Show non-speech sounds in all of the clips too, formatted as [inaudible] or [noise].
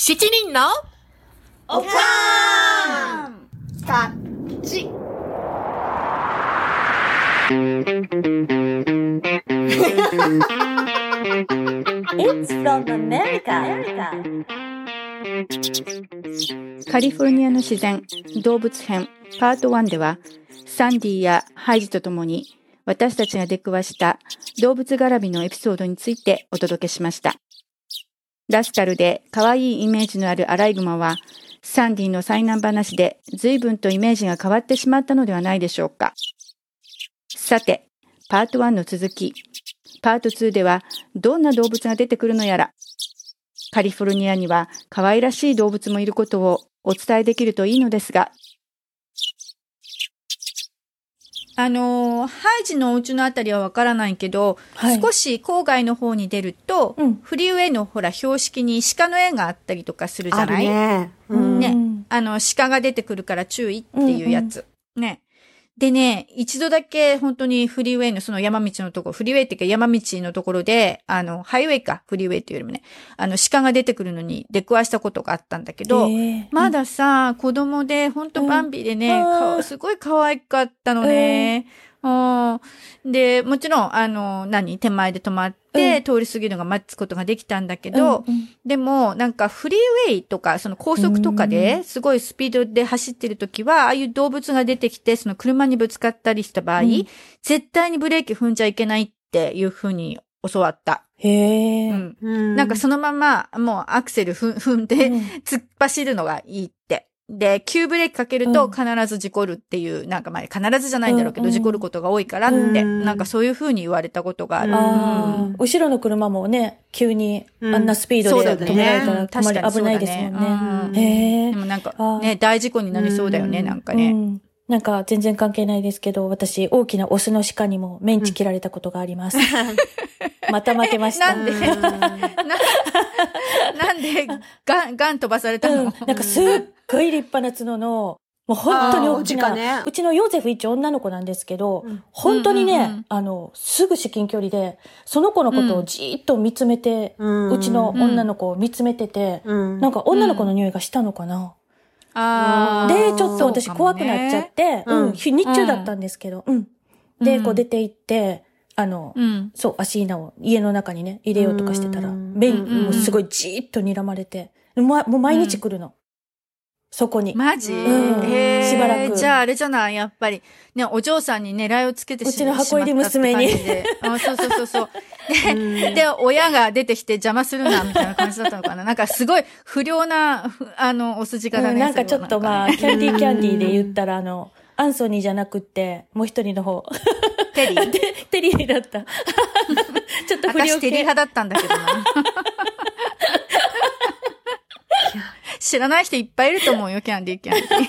七人のおかーんタッチ。It's from America. カリフォルニアの自然動物編パート1ではサンディやハイジと共に私たちが出くわした動物絡みのエピソードについてお届けしました。ラスカルで可愛いイメージのあるアライグマはサンディの災難話で随分とイメージが変わってしまったのではないでしょうか。さて、パート1の続き、パート2ではどんな動物が出てくるのやら、カリフォルニアには可愛らしい動物もいることをお伝えできるといいのですが。あのー、ハイジのお家のあたりはわからないけど、はい少し郊外の方に出ると、うんフリーウェイのほら標識に鹿の絵があったりとかするじゃない？ね。うんねうんあの、鹿が出てくるから注意っていうやつ。ね。でね、一度だけ本当にフリーウェイのその山道のところ、フリーウェイっていうか山道のところで、あの、ハイウェイか、フリーウェイっていうよりもね、あの、鹿が出てくるのに出くわしたことがあったんだけど、えー。まださ、子供で、ほんとバンビでね、うん。すごい可愛かったのね。うんで、もちろん、あの、何？手前で止まって、うん通り過ぎるのが待つことができたんだけど、うんうんでも、なんかフリーウェイとか、その高速とかうで、んすごいスピードで走ってるときは、ああいう動物が出てきて、その車にぶつかったりした場合、うん絶対にブレーキ踏んじゃいけないっていうふうに教わった。へえ。うん。うんなんかそのまま、もうアクセル [laughs] 踏んで、うん突っ走るのがいいって。で、急ブレーキかけるとうん。必ず事故るっていう、なんかまあ必ずじゃないんだろうけど、うん。うん事故ることが多いからって、うん。なんかそういうふうに言われたことがある。うん。ああ、後ろの車もね、急にうん。あんなスピードそうだね。で止められたら確かにそうだね。危ないですもんうん。ね。へえで。もなんかね、大事故になりそうだよね、うん。なんかね。うんなんか全然関係ないですけど、私、大きなオスの鹿にもメンチ切られたことがあります。また負けました。なんで？うん。な、なんで、ガン、ガン飛ばされたの、うん、なんかすっごい立派な角の、もう本当に大きな、ね。うちのヨーゼフ一応女の子なんですけど、うん。本当にね、うんうんうん。あの、すぐ至近距離で、その子のことをじーっと見つめて、うん。うちの女の子を見つめてて、うん。なんか女の子の匂いがしたのかな、で、ちょっと私怖くなっちゃっ。て、うんうん、日日中だったんですけど、うん。で、うんこう出て行って、あの、うん。そう、アシーナを家の中にね、入れようとかしてたら、うん便、うんもうすごいじーっと睨まれて、もうもう毎日来るの。そこに。マジ、うんへーしばらくじゃああれじゃないやっぱり。ね、お嬢さんに狙いをつけてしうちの箱入り娘にあ、そうそうそうそう。[laughs] うんで、で、親が出てきて邪魔するな、みたいな感じだったのかな。なんかすごい不良な、ふあの、お筋柄ね。うんなんかちょっとまあ、キャンディーキャンディーで言ったら、あの、アンソニーじゃなくって、もう一人の方。テリー？[laughs] でテリーだった。[laughs] ちょっと不良私テリー系。派だったんだけどな。知らない人いっぱいいると思うよ、キャンディーキャンディー。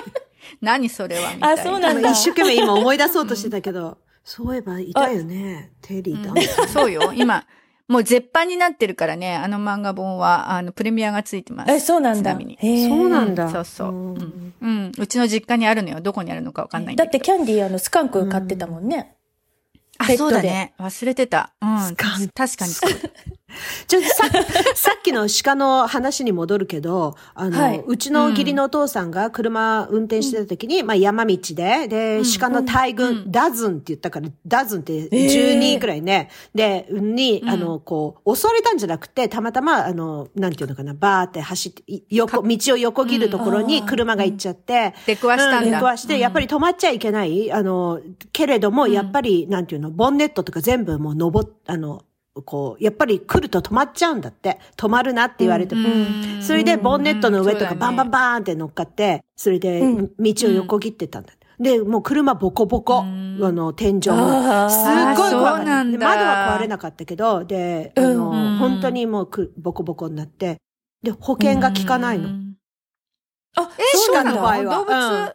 [laughs] 何それは、みたいな。あそうなんだ一生懸命今思い出そうとしてたけど、そういえばいたよね。テリーだ。そうよ、今。もう絶版になってるからね、あの漫画本は、あの、プレミアがついてます。え、そうなんだ。ちなみに。そうなんだ。そうそう。んうん。うん。うちの実家にあるのよ。どこにあるのかわかんないんだけど。だってキャンディーあの、スカンク買ってたもんね。あ、ペットでそうだね。忘れてた。うん。スカン確かにそうだ。ちょっとさ、[laughs] さっきの鹿の話に戻るけど、あの、はい。うちの義理のお父さんが車運転してた時に、まあ山道で、で、鹿の大群、ダズンって言ったから、ダズンって10人くらいね、で、に、あの、こう、襲われたんじゃなくて、たまたま、あの、なんていうのかな、バーって走って、い横、道を横切るところに車が行っちゃって、出くわしたんだ。う出くわして、やっぱり止まっちゃいけない、あの、けれども、やっぱり、なんていうの、ボンネットとか全部もう登っ、あの、こう、やっぱり来ると止まっちゃうんだって。止まるなって言われて。うんそれで、ボンネットの上とかうんバンバンバーンって乗っかって、それで、うん道を横切ってたんだ。で、もう車ボコボコ。あうんの、天井も。あーすっごい怖かった。窓は壊れなかったけど、で、あの、うん本当にもうくボコボコになって、で、保険が効かないの。うんあ、え、そうな鹿の場合はの動物、うん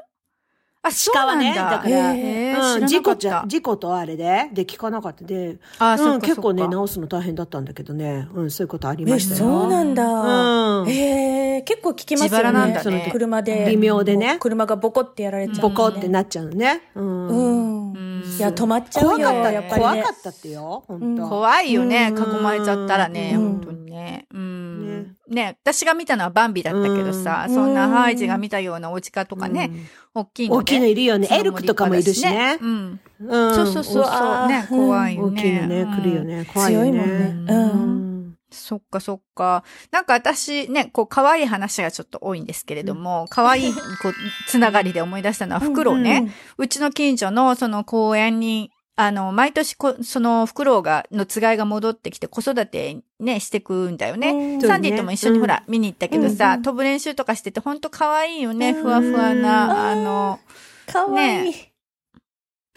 あ、そう鹿はね、なんだ。だから、うん、事故じゃ事故とあれで、で、聞かなかったで、あ、う結構ね、直すの大変だったんだけどね、うん、そういうことありえ、ましたよ。そうなんだ。うんへえ、結構聞きますよね。なんだ車で。微妙でね車がボコってやられちゃう、ボコってなっちゃうのね。うん。うん。うんいや、止まっちゃうよ、怖かった、やっぱりね怖か。ったってよ、本当。怖いよね、うん囲まれちゃったらね、うん本当にね。うん。ね、私が見たのはバンビだったけどさ、うんそんなハイジが見たようなお家とかね、大きいので。大きいのいるよねエルクとかもいるしねうん。うん。そうそうそうそう。ね、うん怖いよね。大きいのね、うん来るよね。怖いよね。強いもんねうんそっかそっか。なんか私ね、こう可愛い話がちょっと多いんですけれども、可愛いこうつながりで思い出したのはフクロウね。うちの近所のその公園に、あの、毎年こ、そのフクロウが、のつがいが戻ってきて子育てね、してくんだよね。サンディとも一緒にほら、見に行ったけどさ、うん飛ぶ練習とかしててほんと可愛いよね、うんふわふわな、あの、かわいい。ね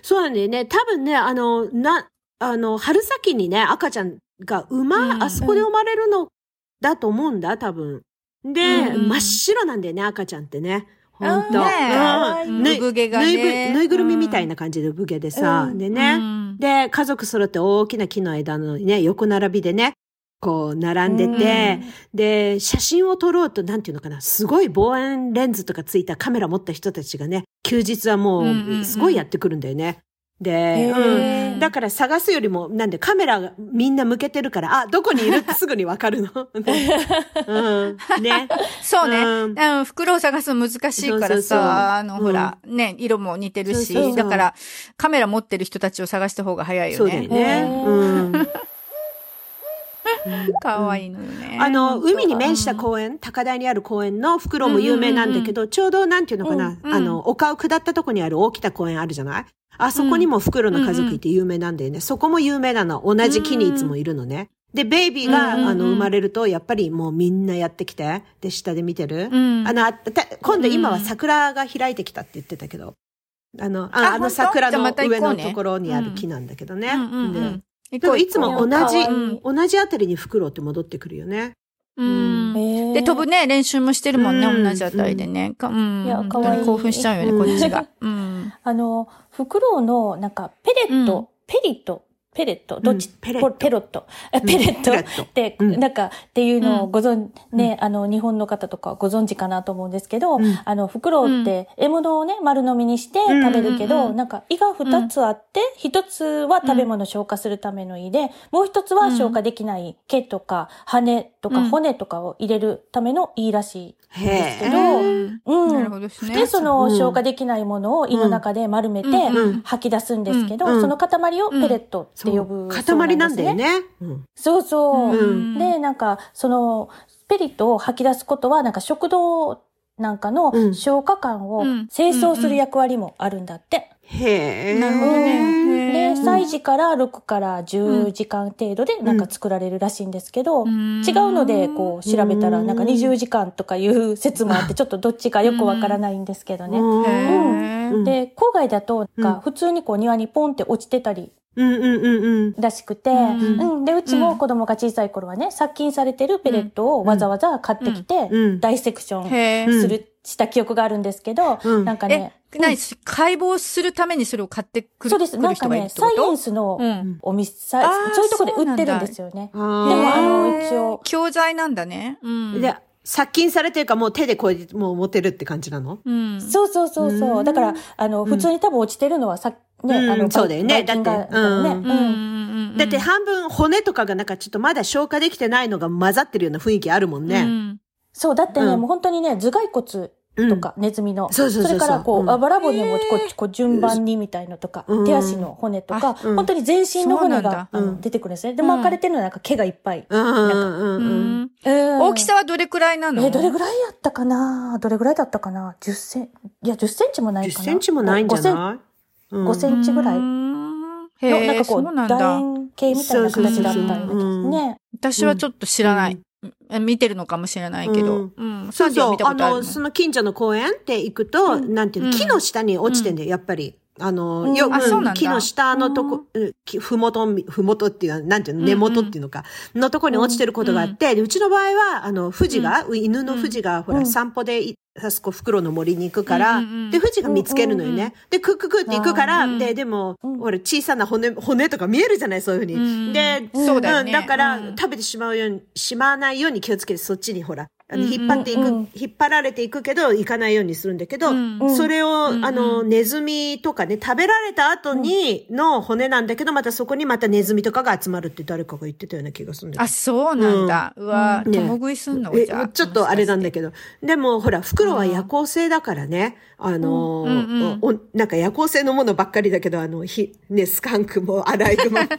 そうなんだよね。多分ね、あの、な、あの、春先にね、赤ちゃんが生ま、うん。あそこで生まれるのだと思うんだ、多分。で、うん真っ白なんだよね、赤ちゃんってね。ほん。と。ね産毛がぬいぐね。ぬいぐるみみたいなな感じで産毛でさ、うん。でうね、ん。で、家族揃って大きな木の枝のね、横並びでね、こう、並んでて、で、写真を撮ろうと、なんていうのかな、すごい望遠レンズとかついたカメラ持った人たちがね、休日はもうんうんうん。う、すごいやってくるんだよね。で、うん。だから探すよりも、なんでカメラがみんな向けてるから、あ、どこにいるってすぐにわかるの。[laughs] うん。ね。[laughs] そうね。うんうん、袋を探すの難しいからさ、あの、うんほら、ね、色も似てるし、だから、カメラ持ってる人たちを探した方が早いよそうだよね。うん。[laughs] かわいいのよね。あの、当。海に面した公園、高台にある公園の袋も有名なんだけど、ちょうどなんていうのかな、あの、丘を下ったとこにある大きな公園あるじゃない？あそこにも袋の家族いて有名なんだよね。そこも有名なの。同じ木にいつもいるのね。で、ベイビーが、あの、生まれると、やっぱりもうみんなやってきて、で、下で見てる。うん。あの、今度今は桜が開いてきたって言ってたけど、あの、ああの桜の上のところにある木なんだけどね。いつも同じ同じあたりに袋って戻ってくるよね。うんで、飛ぶね、練習もしてるもんね、うん同じあたりでね。かうん。いや本かわいい当に興奮しちゃうよね、うんこっちが。[laughs] うん。あの、フクロウの、なんか、ペレット、うんペリット、ペレット、どっち、うんペレット。ポペロット、えペレット。って、うん。なんか、っていうのをご存、うん。ね、あの、日本の方とかご存知かなと思うんですけど、うん。あの、フクロウって、獲物をね、丸飲みにして食べるけど、うん。うん。うんなんか、胃が二つあって、一つは食べ物消化するための胃で、もう一つは消化できない毛とか、羽とかうん。骨とかを入れるための胃らしい。へですけどえ。うん。なるほどですね。で、そのうん。消化できないものを胃の中で丸めて吐き出すんですけど、うん。その塊をペレットってそう。呼ぶ塊なんだよです。ね。うん。そうそう。うん。で、なんか、その、ペリットを吐き出すことは、なんか食道なんかのうん。消化管をうん。清掃する役割もあるんだって。へえ。なるほどね。へで、ー胎児から6から10時間程度でなんか作られるらしいんですけど、うん。違うのでこう調べたらなんか20時間とかいう説もあって、ちょっとどっちかよくわからないんですけどね。うん。で、郊外だと、なんうんか普通にこう庭にポンって落ちてたりうんうんうんうん。らしくて、うんうん。で、うちも子供が小さい頃はね、殺菌されてるペレットをわざわざ買ってきて、うんダイセクションする、した記憶があるんですけど、うんえなんかね、、何解剖するためにそれを買ってくるそうです。なんかね、サイエンスのうん。お店、そういうところで売ってるんですよね。ででもあの一応教材なんだね。うん。で、殺菌されてるかもう手でこうやってもう持てるって感じなの？うん。そうそうそうそうう。んだから、あの、普通に多分落ちてるのはさ、ね、うんあの、そうだよねだって。うん。だって半分骨とかがなんかちょっとまだ消化できてないのが混ざってるような雰囲気あるもんうね。んそう、だってね、うんもう本当にね、頭蓋骨とか、ネズミの。そうそうそうそうれから、こう、うんあばら骨もこう、こう順番にみたいのとか、うん手足の骨とか、うん本当に全身の骨が、出てくるんですね。で、巻かれてるのはなんか毛がいっぱい。うんうんうんううん。ん。うん大きさはどれくらいなの？え、どれぐらいやったかな？どれぐらいだったかな ?10 センいや、10センチもない10かな。センチもないんじゃ5センない5センチぐらいうんの、なんかこそう楕だ。円形みたいな形だったような気がするね。私はちょっと知らない。見てるのかもしれないけど。うん。サンディは見たあの、その近所の公園って行くと、なんていうの、うん。木の下に落ちてんだよ、やっぱり。あの、よ、あそうなんだ。木の下のとこ、ふもと、ふもとっていうのは、なんていうの、根元っていうのか、のとこに落ちてることがあって、でうちの場合は、あの、富士が、犬の富士が、ほら、うん。散歩でい、あそこ袋の森に行くから、で、富士が見つけるのよね。で、クッククって行くから、うん。で、でも、うん。ほら、小さな骨、骨とか見えるじゃない、そういうふうに。うんで、そうだよね。んだから、うん。食べてしまうように、しまわないように気をつけて、そっちにほら、あの、うん引っ張っていく、うん引っ張られていくけど、行かないようにするんだけど、うんうんそれを、うんあの、ネズミとかね、食べられた後にの骨なんだけど、またそこにまたネズミとかが集まるって誰かが言ってたような気がするんだけどあ、そうなんだ。うわ、うんね共食いすんの？えじゃあ。ちょっとあれなんだど。けど。でも、ほら、袋は夜行性だからね。あのーうんうんおなんか夜行性のものばっかりだけど、あの、ひ、ね、スカンクもアライグマ。[laughs]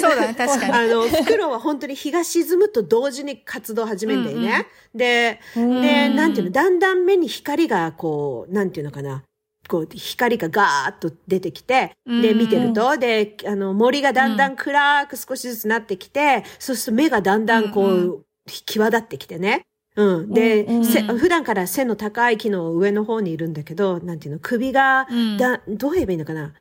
そうだね、確かに。あの、袋は本当に日が沈むと同時に活動を始めるんだよね。で、うんで、なんていうの、だんだん目に光がこう、なんていうのかな。こう、光がガーッと出てきて、で、うん見てると、で、あの、森がだんだん暗く少しずつなってきて、そうすると目がだんだんこう、うん際立ってきてね。うん。で、うん普段から背の高い木の上の方にいるんだけど、なんていうの、首が、うんだ、どう言えばいいのかな。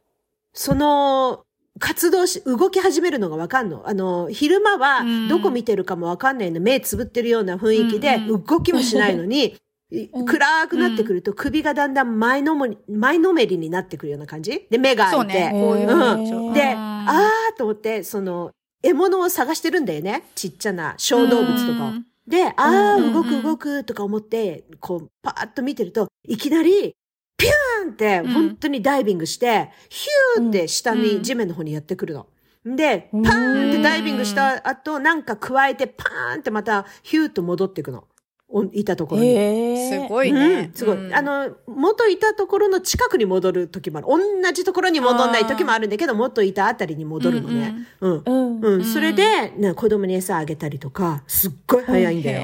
その、活動し、動き始めるのがわかんの。あの、昼間はうんどこ見てるかもわかんないの。目つぶってるような雰囲気で、動きもしないのに、[laughs] 暗くなってくると首がだんだん前のもり、前のめりになってくるような感じで、目が開いて。そうね。こうんで、うんあーと思って、その、獲物を探してるんだよね。ちっちゃな小動物とかを。うんで、あー、うん動く動くとか思って、こう、パーッと見てると、いきなり、ピューンって、うん本当にダイビングして、ヒューって下うんに地面の方にやってくるの。で、うんパーンってダイビングした後、なんか加えて、パーンってまた、ヒューッと戻っていくの。おいたところに。へすごいうんね。すごい。うんあ、の、元いたところの近くに戻る時もある。同じところに戻んない時もあるんだけど、元いたあたりに戻るのね。うん。うん。うん。それで、な子供に餌あげたりとか、すっごい早いんだよ。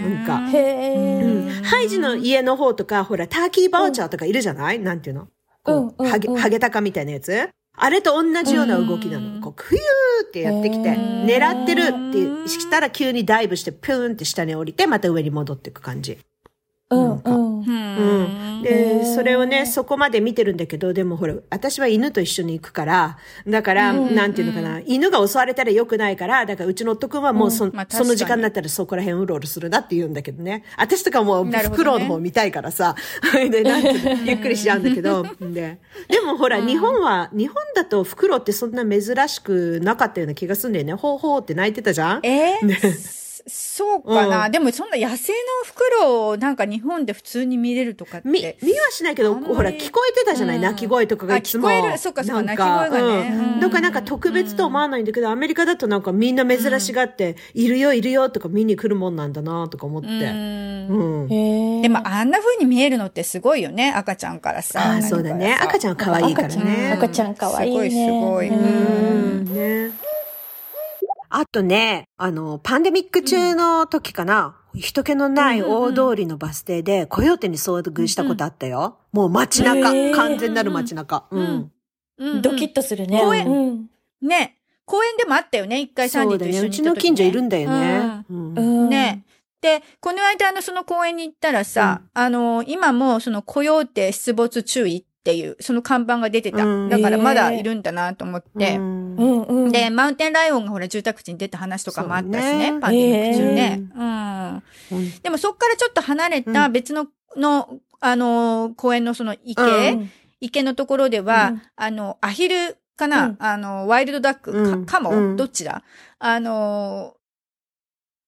へなんかーへうん。ーハイジの家の方とか、ほら、ターキーバーチャーとかいるじゃない、なんていうの？こう、うんうんハゲ、うん。ハゲタカみたいなやつ？あれと同じような動きなの。うん。こう、フューってやってきて、狙ってるってしたら急にダイブして、ピューンって下に降りて、また上に戻っていく感じ。うんうん。ううん。ん。で、それをね、そこまで見てるんだけど、でもほら、私は犬と一緒に行くから、だから、うんなんていうのかな、犬が襲われたら良くないから、だからうちの夫君はもうそ,、まあ確かにその時間になったらそこら辺うろうろするなって言うんだけどね。私とかもう、なるほどねフクロウの方見たいからさ、[laughs] で、なんて [laughs] ゆっくりしちゃうんだけど、で、でもほら、日本は、日本だとフクロウってそんな珍しくなかったような気がするんだよね。ほうほうって泣いてたじゃんえーねそうかな、うんでもそんな野生のフクロウをなんか日本で普通に見れるとかって。み、見はしないけど、ほら、聞こえてたじゃない、うん鳴き声とかがいつも。あ聞こえるそっかそっか鳴き声がねうんうんだからなんか特別と思わないんだけど、アメリカだとなんかみんな珍しがって、いるよいるよとか見に来るもんなんだなとか思って。うんでもあんな風に見えるのってすごいよね、赤ちゃんからさ。ああ、そうだね。赤ちゃんは可愛いからね。赤ちゃん可愛いね。すごいすごいうんうん。ね。あとね、あの、パンデミック中の時かな、人気のない大通りのバス停で、コヨーテに遭遇したことあったよ。もう街中、へー。完全なる街中。うん。うんうんドキッとするね。公園。うん。ね。公園でもあったよね、一回サンディと一緒に行った時、うちの近所いるんだよね。うん。うん。ね。で、この間、あの、その公園に行ったらさ、あの、今も、その、コヨーテ出没注意っていう、その看板が出てた。うん。だから、まだいるんだなと思って。で、マウンテンライオンがほら、住宅地に出た話とかもあったしねね、パンデミック中ね。ううん。うん。でも、そっからちょっと離れた別の、の、あの、公園のその池、うん。池のところでは、うん。あの、アヒルかな、うん。あの、ワイルドダック、うん。か、カモ、うん。どっちだ？あの、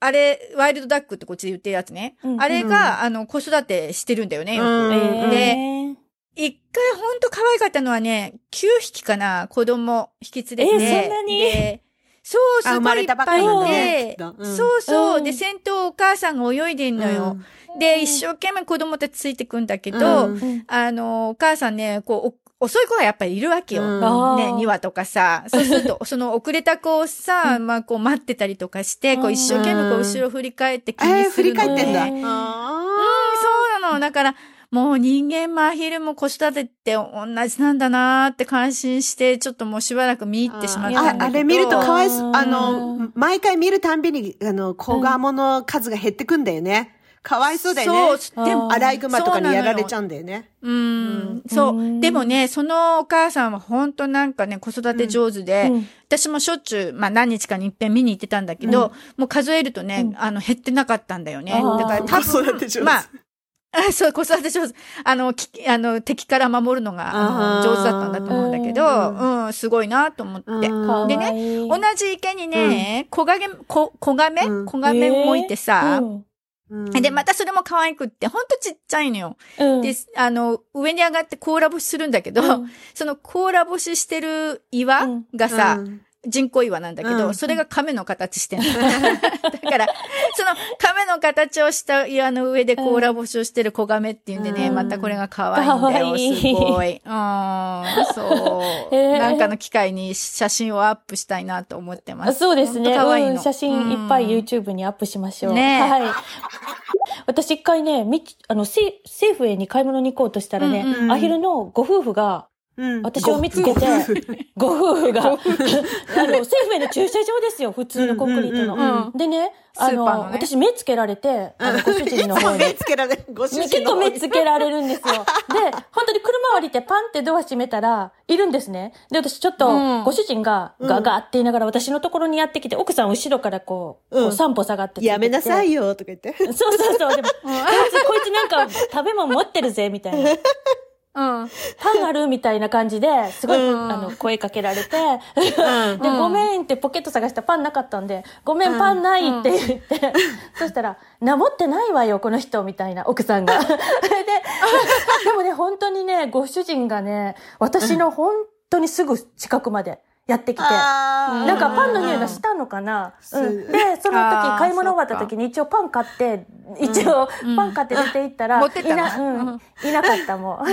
あれ、ワイルドダックってこっちで言ってるやつね。うん。あれが、あの、子育てしてるんだよね、よく。で一回ほんと可愛かったのはね、9匹かな、子供引き連れて。えーそんなに？でそう、すあ生ごいいっぱいいてうんそうそう。うんで、先頭お母さんが泳いでんのよ。で、一生懸命子供たちついてくんだけど、うんうんあの、お母さんね、こう、お遅い子がやっぱりいるわけよ。うんね、2羽とかさ。そうすると、[laughs] その遅れた子をさ、まあこう待ってたりとかして、こううん一生懸命こう後ろ振り返って気えー、にす振りるのね。返ってんだ。うんそうなの。だから、もう人間もアヒルも子育てって同じなんだなーって感心して、ちょっともうしばらく見入ってしまったんだけど。ああれ見るとかわいそう。うんあの、毎回見るたんびに、あの、子ガモの数が減ってくんだよね。かわいそうだよね。そう、でも、アライグマとかにやられちゃう。うんだよね。うん、そうう。んでもね、そのお母さんは本当なんかね、子育て上手で、うん私もしょっちゅう、まあ何日かに一遍見に行ってたんだけど、もう数えるとね、うんあの、減ってなかったんだよね。だから多分、子育て上手まあ、あ [laughs] そう、子育て上手。あの、きあの、敵から守るのが、上手だったんだと思うんだけど、うん。うん、すごいなと思って。でね同じ池にね、小亀、小、小亀？うん。小亀もいてさ、で、またそれも可愛くって、ほんとちっちゃいのよ。うん。で、あの、上に上がって甲羅干しするんだけど、うん。その甲羅干ししてる岩がさ、うん人工岩なんだけど、うんそれが亀の形してんの。[laughs] だから、その亀の形をした岩の上で甲羅干しをしてる子亀っていうんでね、うんまたこれが可愛いんだ可よ、愛いすごい。うん、そう。へーなんかの機会に写真をアップしたいなと思ってまあす。そうですね。可愛いのうん写真いっぱいうん YouTube にアップしましょう。ねえはい。私一回ね、みち、あの、せセーフウェイに買い物に行こうとしたらね、うんうんアヒルのご夫婦が、うん私を見つけてご夫婦が、[laughs] あの、セーフウェイの駐車場ですよ、普通のコンクリートの。でね、あの私目つけられて、あの、ご主人の方に。目つけられる。ご主人結構の方に目つけられるんですよ。で、本当に車降りてパンってドア閉めたら、いるんですね。で、私ちょっとう、んご主人がガガって言いながら私のところにやってきて、奥さん後ろからこう、散歩下がっててやめなさいよ、とか言って。そうそうそう。でも、こいつ、こいつなんか食べ物持ってるぜ、みたいな。うん。パンあるみたいな感じで、すごい、うんあの、声かけられて、うんで、ごめんってポケット探したらパンなかったんで、ごめん、パンないって言って、そしたら、な、持ってないわよ、この人、みたいな、奥さんが。[laughs] で、でもね、本当にね、ご主人がね、私の本当にすぐ近くまでやってきて、なんかパンの匂いがしたのかな、うん。うん、で、その時、買い物終わった時に一応パン買って、一応うん。パン買って出て行ったら、いな、うん、いなかったもん。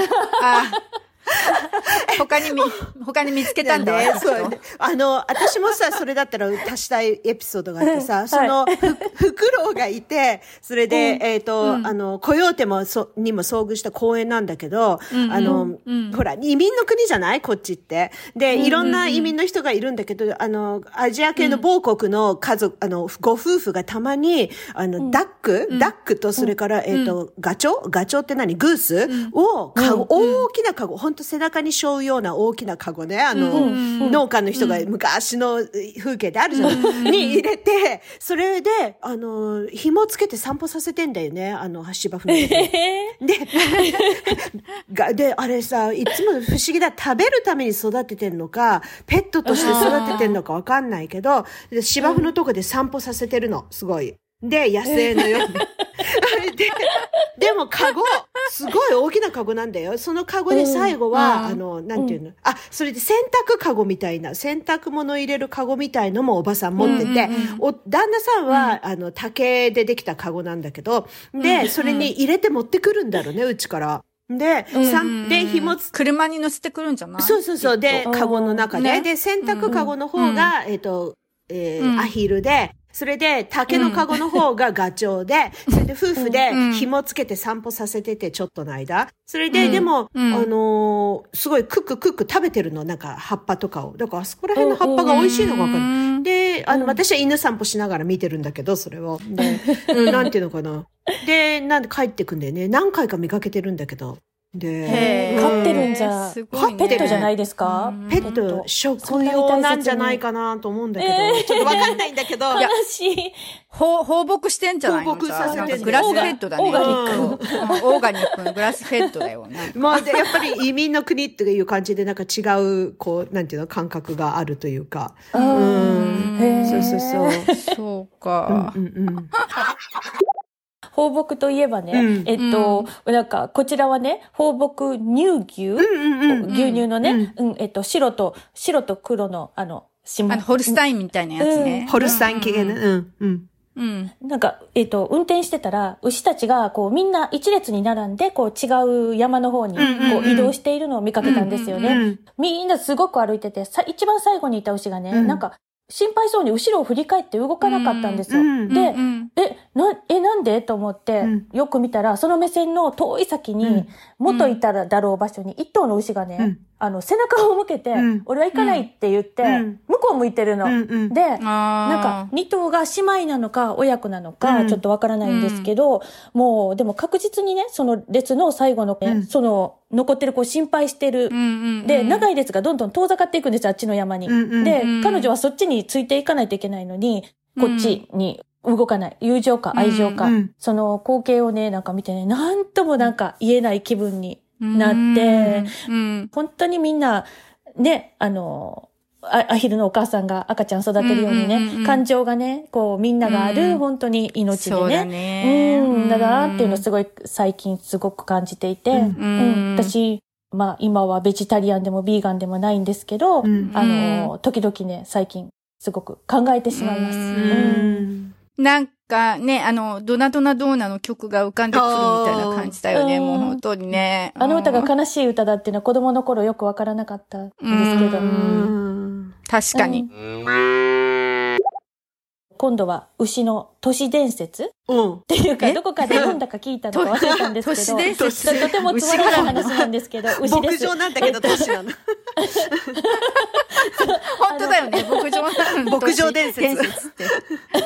あ他にみ、[laughs] 他に見つけたんだ？わ、ね、そうね。あの、私もさ、それだったら足したいエピソードがあってさ、その、ふ、フクロウがいて、それで、えっ、と、あの、コヨーテも、そ、にも遭遇した公園なんだけど、うんあの、うん。ほら、移民の国じゃない？こっちって。で、いろんな移民の人がいるんだけど、あの、アジア系の某国の家族、あの、ご夫婦がたまに、あの、ダック、ダックと、それから、えっ、と、ガチョ？ウガチョウって何？グース、を、かご、大きなカゴ、本当背中に背負うような大きなカゴね、あの、農家の人が昔の風景であるじゃん。に入れて、それで、あの、紐つけて散歩させてんだよね、あの、芝生のとこに。で、が、で、あれさ、いつも不思議だ。食べるために育ててんのか、ペットとして育ててんのかわかんないけど、で芝生のとこで散歩させてるの、すごい。で、野生のよ。うに。[laughs] で、でもカゴ、すごい大きなカゴなんだよ。そのカゴで最後は、うん。あの、なんていうの、あ、それで洗濯カゴみたいな、洗濯物入れるカゴみたいのもおばさん持ってて、うんうんうん。お、旦那さんは、あの、竹でできたカゴなんだけど、で、それに入れて持ってくるんだろうね、うちから。で、さんで、紐つ車に乗せてくるんじゃない？そうそうそう。で、うんカゴの中で。ね。で、洗濯カゴの方が、えっ、と、えーうん。アヒルで、それで、竹のカゴの方がガチョウで、それで夫婦でうん紐つけて散歩させてて、ちょっとの間。それで、うんでも、うんあのーすごいクッククック食べてるの、なんか葉っぱとかを。だから、あそこら辺の葉っぱが美味しいのがわかる。うんで、あの、私は犬散歩しながら見てるんだけど、それを。で、うんなんていうのかな。で、なんで帰ってくんだよね。何回か見かけてるんだけど。で、飼ってるんじゃ、すごいね。ペットじゃないですか？うん。ペット、食用なんじゃないかなと思うんだけど、ちょっとわかんないんだけど、悲しい。放放牧してんじゃないの？放牧させてグラスフェッドだね。オーガニック。うん。オーガニック。のグラスフェッドだよね。まあ、でやっぱり移民の国っていう感じで、なんか違う、こう、なんていうの、感覚があるというか。うん。そうそうそう。そうか。うんうん [laughs] 放牧といえばね、うん。えっと、なんか、こちらはね、放牧乳牛、うんうんうん牛乳のね、うん、えっと、白と、白と黒の、あの、島あの、ホルスタインみたいなやつね。ホルスタイン系ね。うんうん。うん。なんか、えっと、運転してたら、牛たちが、こう、みんな一列に並んで、こう、違う山の方に、こうんうんうん。う、移動しているのを見かけたんですよね。うんうんみんなすごく歩いてて、さ、一番最後にいた牛がね、うん。なんか、心配そうに後ろを振り返って動かなかったんですよ。うんうんで、うんえ、でと思って、うん。よく見たら、その目線の遠い先に、うん。元いたらだろう場所に一頭の牛がね、うん。あの、背中を向けて、うん。俺は行かないって言って、うん。向こう向いてるの。で、なんか、二頭が姉妹なのか、親子なのか、うん。ちょっとわからないんですけど、もう、でも確実にね、その列の最後の、その、残ってる子を心配してる。で、長い列がどんどん遠ざかっていくんですよ、あっちの山に。でうん、彼女はそっちについていかないといけないのに、こっちに動かない。友情か愛情か。うん。その光景をね、なんか見てね、なんともなんか言えない気分になって、うん。本当にみんな、ね、あの、あアヒルのお母さんが赤ちゃん育てるようにね、うんうんうんうん。感情がね、こうみんながある、うん。本当に命でそうだね。ねうん、だなっていうのをすごい最近すごく感じていて、うん。うん。私、まあ今はベジタリアンでもビーガンでもないんですけど、うん。あの、時々ね、最近すごく考えてしまいます。うん。うんなんかね、あの、ドナドナドーナの曲が浮かんでくるみたいな感じだよね、うんもう本当にね。あの歌がうん。悲しい歌だっていうのは子供の頃よくわからなかったんですけど、確かに。今度は牛の都市伝説？っうん。ていうか、え？どこかで読んだか聞いたのか忘れたんですけど、都市伝説？ととてもつまらない話なんですけど、牛 [laughs] で牧す。場なんだけど、[laughs] 都市なの。[laughs] [laughs] 本当だよね、牧場な牧場伝説。って。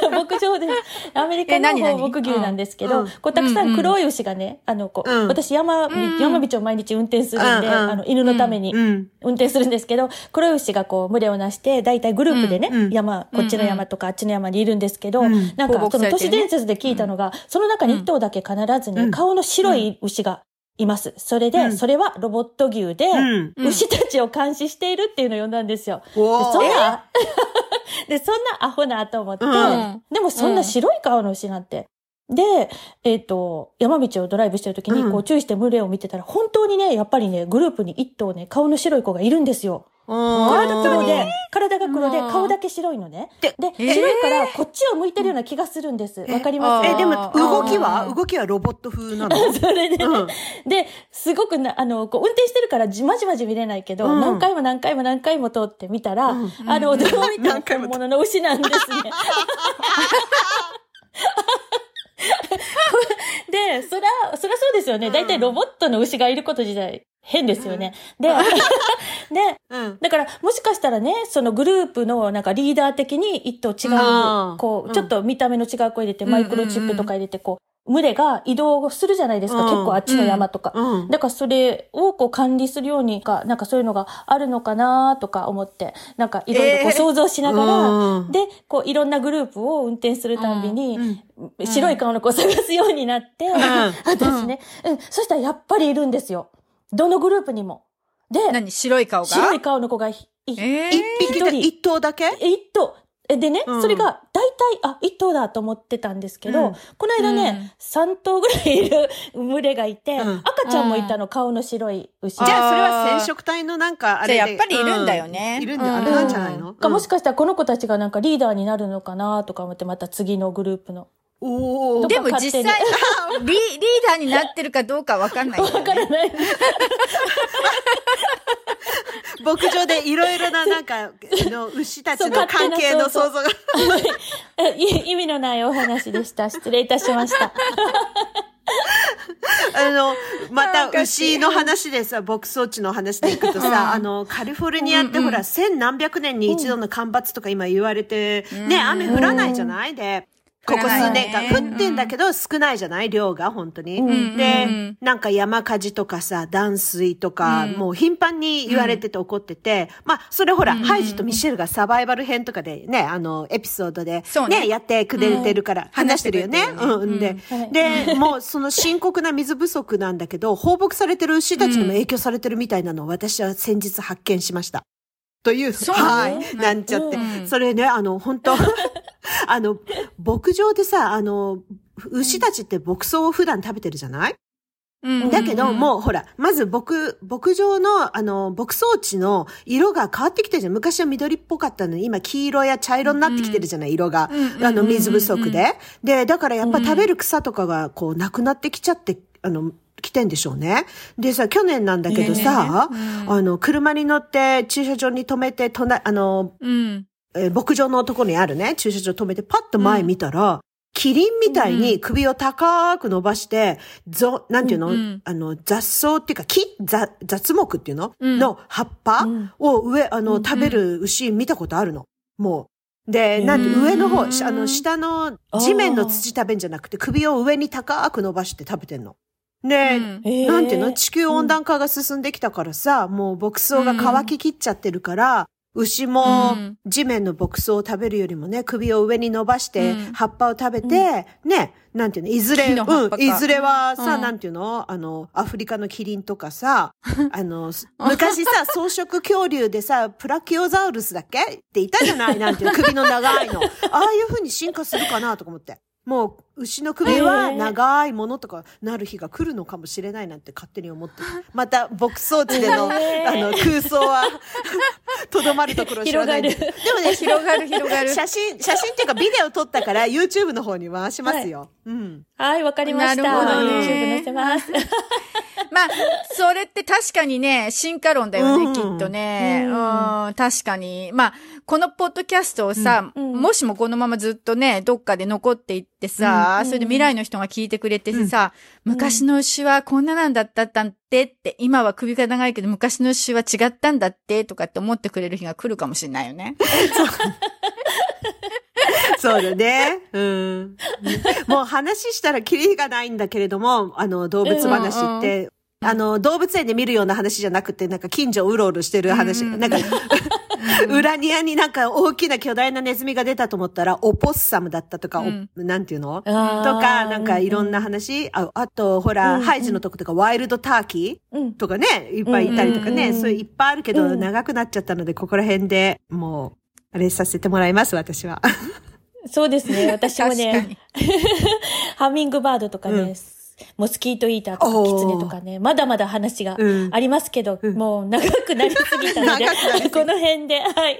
牧場です。アメリカの牧牛なんですけど、うん。こうたくさうん黒い牛がね、あの、こう、うん。私山、ん。山道を毎日運転するんで、あの、犬のためにうん。運転するんですけど、黒い牛がこう、群れをなして、だいたいグループでね、山、こっちの山とかあっちの山にいるんですけど、なんか、その都市伝説で聞いたのが、その中に一頭だけ必ずね、うん。顔の白い牛がいます。それで、うんそれはロボット牛で、うんうん牛たちを監視しているっていうのを読んだんですよ。そんな、[laughs] で、そんなアホなと思って、うんでもそんな白い顔の牛なんて。で、えっ、と、山道をドライブしてる時に、うんこう注意して群れを見てたら、本当にね、やっぱりね、グループに一頭ね、顔の白い子がいるんですよ。体体黒で、体が黒で、うん顔だけ白いのね。でで、えー？白いから、こっちを向いてるような気がするんです。わかります？え、でも動きは？動きはロボット風なの？[laughs] それで、うん。で、すごくな、あの、こう、運転してるからじまじまじ見れないけど、うん。何回も何回も何回も通ってみたら、うん。あの、どう見ても何回も本物の牛なんですね。[laughs] で、そら、そらそうですよね。だいたいロボットの牛がいること自体変ですよね。で、で、うん。だから、もしかしたらね、そのグループのなんかリーダー的に一頭違う、こう、うん。ちょっと見た目の違う子入れて、うん。マイクロチップとか入れて、こう、群れが移動するじゃないですか。うん。結構あっちの山とか。うん。だからそれをこう管理するようにか、なんかそういうのがあるのかなとか思って、なんかいろいろこえー。う想像しながら、うん。で、こういろんなグループを運転するたんびに、うん。白い顔の子を探すようになって、ん。私ね、うん、そしたらやっぱりいるんですよ。どのグループにも。で、何？白い顔が？白い顔の子がい、い。え一匹で一人一頭だけ？え一頭。えでね、うん。それが大体、あ、一頭だと思ってたんですけど、うん。この間ね、三、頭ぐらいいる [laughs] 群れがいて、うん。赤ちゃんもいたの、顔の白い牛。じゃあそれは染色体のなんかあれで。じゃあやっぱりいるんだよね。うん。いるんだ。うんあれなんじゃないの？かもしかしたらこの子たちがなんかリーダーになるのかなとか思って、また次のグループの。おお。でも実際、[laughs] リリーダーになってるかどうかわかんないよね。わからない。牧場でいろいろななんか、の牛たちの関係の想像が。[laughs] 意味のないお話でした。失礼いたしました。[laughs] あの、まあた牛の話でさ、牧草地の話でいくとさ、あの、カリフォルニアってほら、千何百年に一度の干ばつとか今言われて、ね、雨降らないじゃない？で、ここ数年間、降ってんだけど少ないじゃない量が、本当に。うん。で、うんなんか山火事とかさ、断水とか、うん。もう頻繁に言われてて起こってて、まあ、それほら、ハイジとミシェルがサバイバル編とかでね、あの、エピソードで、そうね。ね、やってくれてるから、話してるよね。ね。うん。で、はいで、もうその深刻な水不足なんだけど、放牧されてる牛たちにも影響されてるみたいなのを私は先日発見しました。という、はい、ねなんちゃって。うん。それね、あの、本当あの、牧場でさ、あの、牛たちって牧草を普段食べてるじゃない？うんだけど、もうほら、まず牧、牧場の、あの、牧草地の色が変わってきてるじゃん。昔は緑っぽかったのに、今黄色や茶色になってきてるじゃない、色がうん。あの、水不足で。で、だからやっぱ食べる草とかが、こう、なくなってきちゃって、あの、来てんでしょうね。でさ、去年なんだけどさ、ねうんあの、車に乗って駐車場に止めて、隣、あの、うん。えー牧場のところにあるね、駐車場止めてパッと前見たら、キリンみたいに首を高く伸ばして、ぞ、なんていうの、うんうん。あの、雑草っていうか、木、雑雑木っていうの、うん。の葉っぱうん。を上、あの、うん食べる牛見たことあるの。もう。で、なんて、うん上の方、しあの、下の地面の土食べんじゃなくて、首を上に高く伸ばして食べてんの。で、うん。なんていうの？地球温暖化が進んできたからさ、もう牧草が乾ききっちゃってるから、牛もうん。地面の牧草を食べるよりもね、首を上に伸ばしてうん。葉っぱを食べて、ね、なんていうの、いずれ、うん、かいずれはさ、うん。なんていうのあの、アフリカのキリンとかさ、あの、昔さ、[laughs] 草食恐竜でさ、プラキオザウルスだっけ？っていたじゃないなんていう首の長いの。[laughs] ああいう風に進化するかなとか思って。もう、牛の首は長いものとかなる日が来るのかもしれないなんて勝手に思ってる。また、牧草地での、あの、空想は、[laughs] とどまるところを知らないんで。で広もね、広がる広がる。写真、写真っていうかビデオ撮ったから YouTube の方に回しますよ。うん。はい、わかりました。なるほどね YouTube 載せます。[laughs] まあ、それって確かにね、進化論だよね、うんきっとね。ううんん、確かに。まあ、このポッドキャストをさ、うんもしもこのままずっとね、どっかで残っていってさ、うんそれで未来の人が聞いてくれてさ、昔の牛はこんななんだったんってって、今は首が長いけど昔の牛は違ったんだってとかって思ってくれる日が来るかもしれないよね。[laughs] そうだね。うん。もう話したらキリがないんだけれども、あの、動物話って、あの、動物園で見るような話じゃなくて、なんか近所うろうろしてる話。うん。なんか、裏庭になんか大きな巨大なネズミが出たと思ったら、オポッサムだったとか、おうん。なんていうの？とか、なんかいろんな話。ああと、ほら、うんハイジのとことか、ワイルドターキーうん。とかね、いっぱいいたりとかね、うんうんうん。そういういっぱいあるけど、うん。長くなっちゃったので、ここら辺でもう、あれさせてもらいます、私は。そうですね。私もねに、[laughs] ハミングバードとかね、うんモスキートイーターとかキツネとかね、まだまだ話がうんありますけど、うんもう長くなりすぎたので [laughs] この辺で、はい。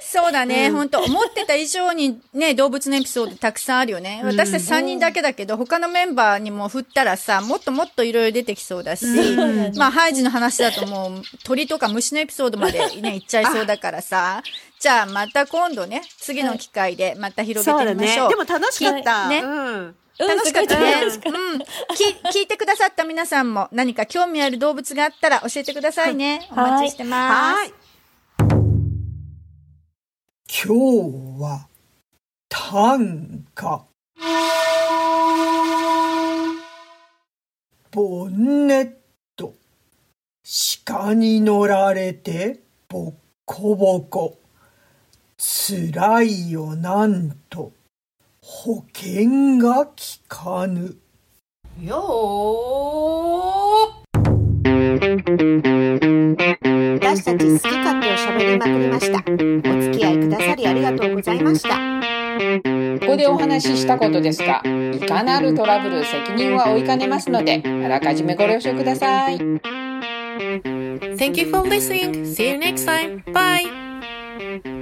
そうだね、うん本当思ってた以上にね、動物のエピソードたくさんあるよね。うん私たち3人だけだけど、他のメンバーにも振ったらさ、もっともっといろいろ出てきそうだし、うんまあ、ハイジの話だともう、鳥とか虫のエピソードまでね、[laughs] 行っちゃいそうだからさ、じゃあまた今度ね、次の機会でまた広げてみましょう。。でも楽しかった。ねうん。楽しかったね。うん聞いてくださった皆さんも何か興味ある動物があったら教えてくださいね。おはい待ちしてます。はい。今日は短歌ボンネット鹿に乗られてボッコボコつらいよなんと保険が効かぬ私たち好き勝手を喋りまくりました。お付き合いくださりありがとうございました。ここでお話ししたことですが、いかなるトラブル責任は負いかねますので、あらかじめご了承ください。Thank you for listening. See you next time. Bye.